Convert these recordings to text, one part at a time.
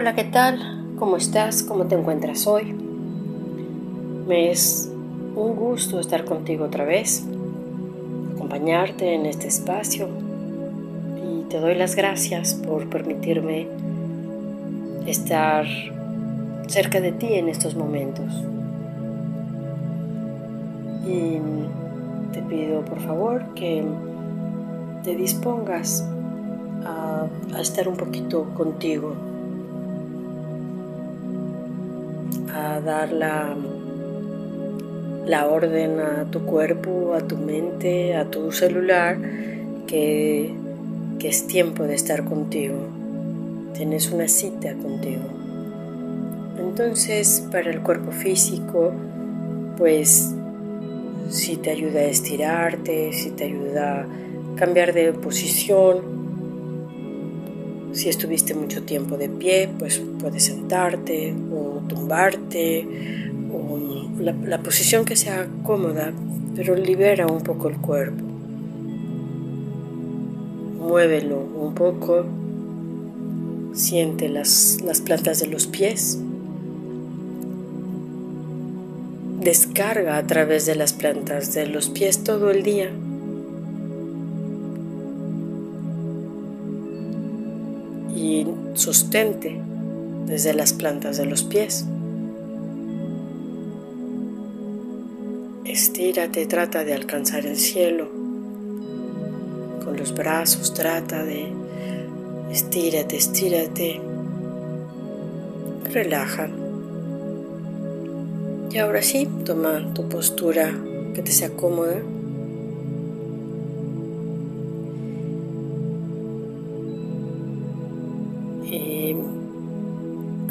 Hola, ¿qué tal? ¿Cómo estás? ¿Cómo te encuentras hoy? Me es un gusto estar contigo otra vez, acompañarte en este espacio y te doy las gracias por permitirme estar cerca de ti en estos momentos. Y te pido por favor que te dispongas a, estar un poquito contigo, dar la, la orden a tu cuerpo, a tu mente, a tu celular, que, que es tiempo de estar contigo. Tienes una cita contigo. Entonces, para el cuerpo físico, pues si te ayuda a estirarte, si te ayuda a cambiar de posición. Si estuviste mucho tiempo de pie, pues puedes sentarte tumbarte o la, posición que sea cómoda, pero libera un poco el cuerpo. Muévelo un poco, siente las, las plantas de los pies descarga a través de las plantas de los pies todo el día. Y sostente desde las plantas de los pies. Estírate, trata de alcanzar el cielo. Con los brazos trata de estírate, estírate. Relaja. Y ahora sí, toma tu postura que te sea cómoda.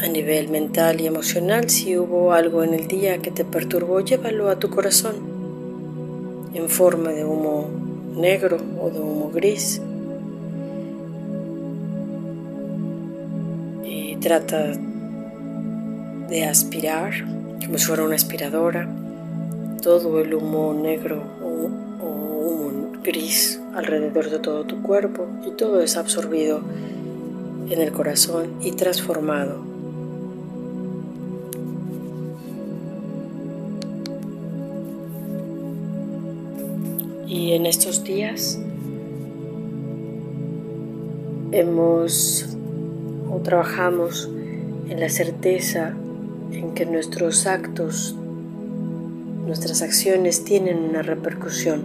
A nivel mental y emocional, si hubo algo en el día que te perturbó, llévalo a tu corazón en forma de humo negro o de humo gris. Y trata de aspirar como si fuera una aspiradora, todo el humo negro o, humo gris alrededor de todo tu cuerpo y todo es absorbido en el corazón y transformado. Y en estos días hemos o trabajamos en la certeza en que nuestros actos, nuestras acciones tienen una repercusión,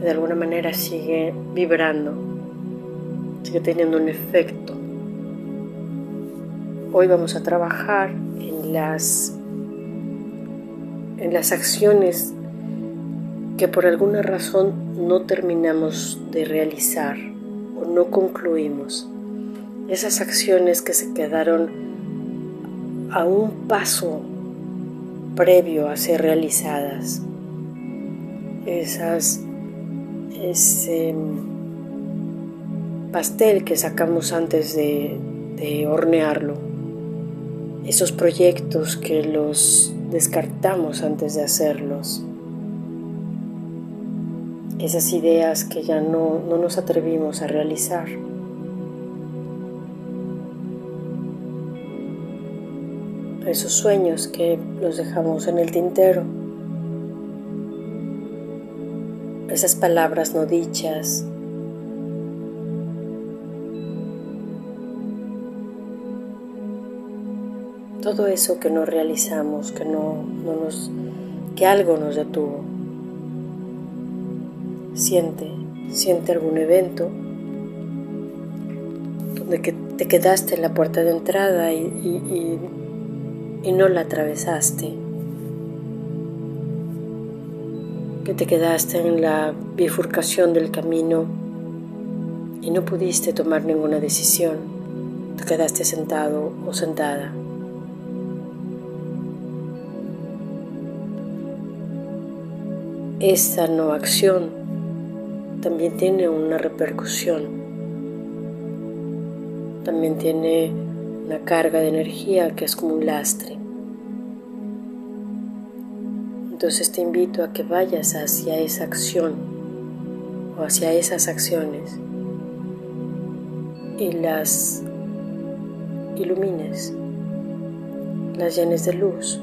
de alguna manera sigue vibrando, sigue teniendo un efecto. Hoy vamos a trabajar en las, en las acciones que por alguna razón no terminamos de realizar o no concluimos. Esas acciones que se quedaron a un paso previo a ser realizadas. Esas, ese pastel que sacamos antes de, de hornearlo. Esos proyectos que los descartamos antes de hacerlos. Esas ideas que ya no, no nos atrevimos a realizar. esos sueños que los dejamos en el tintero, esas palabras no dichas, todo eso que no realizamos, que no, nos, que algo nos detuvo. Siente, siente algún evento donde que te quedaste en la puerta de entrada y y no la atravesaste, que te quedaste en la bifurcación del camino y no pudiste tomar ninguna decisión, te quedaste sentado o sentada. Esa no acción también tiene una repercusión, también tiene una carga de energía que es como un lastre. Entonces te invito a que vayas hacia esa acción o hacia esas acciones y las ilumines, las llenes de luz.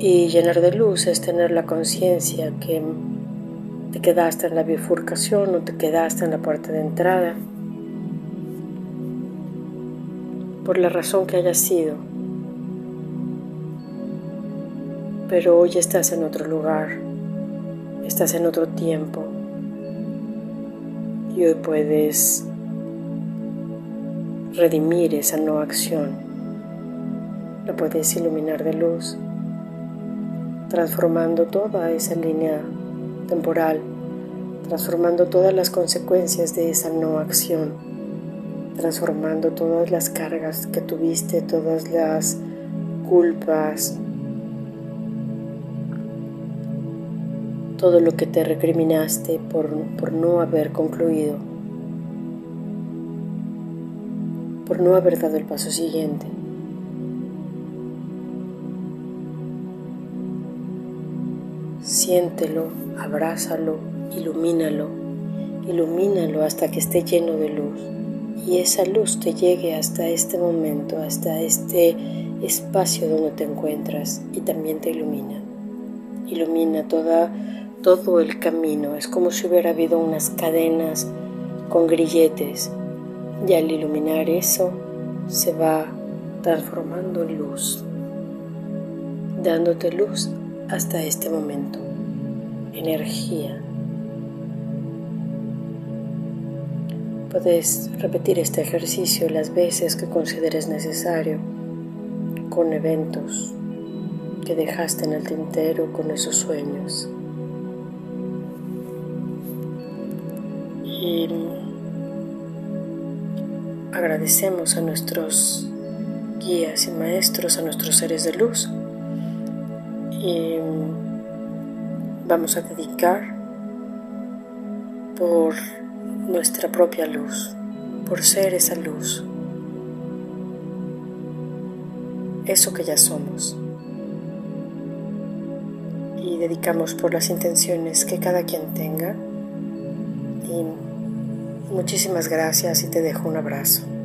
Y llenar de luz es tener la conciencia que te quedaste en la bifurcación o te quedaste en la puerta de entrada, por la razón que haya sido. Pero hoy estás en otro lugar, estás en otro tiempo. Y hoy puedes redimir esa no acción, la puedes iluminar de luz, transformando toda esa línea temporal, transformando todas las consecuencias de esa no acción, transformando todas las cargas que tuviste, todas las culpas, todo lo que te recriminaste por, por no haber concluido, por no haber dado el paso siguiente. Siéntelo, abrázalo, ilumínalo, ilumínalo hasta que esté lleno de luz y esa luz te llegue hasta este momento, hasta este espacio donde te encuentras y también te ilumina. Ilumina todo el camino, es como si hubiera habido unas cadenas con grilletes y al iluminar eso se va transformando en luz, dándote luz hasta este momento. Energía. Puedes repetir este ejercicio las veces que consideres necesario con eventos que dejaste en el tintero con esos sueños. Y agradecemos a nuestros guías y maestros, a nuestros seres de luz y vamos a dedicar por nuestra propia luz, por ser esa luz, eso que ya somos. Y dedicamos por las intenciones que cada quien tenga. Y muchísimas gracias y te dejo un abrazo.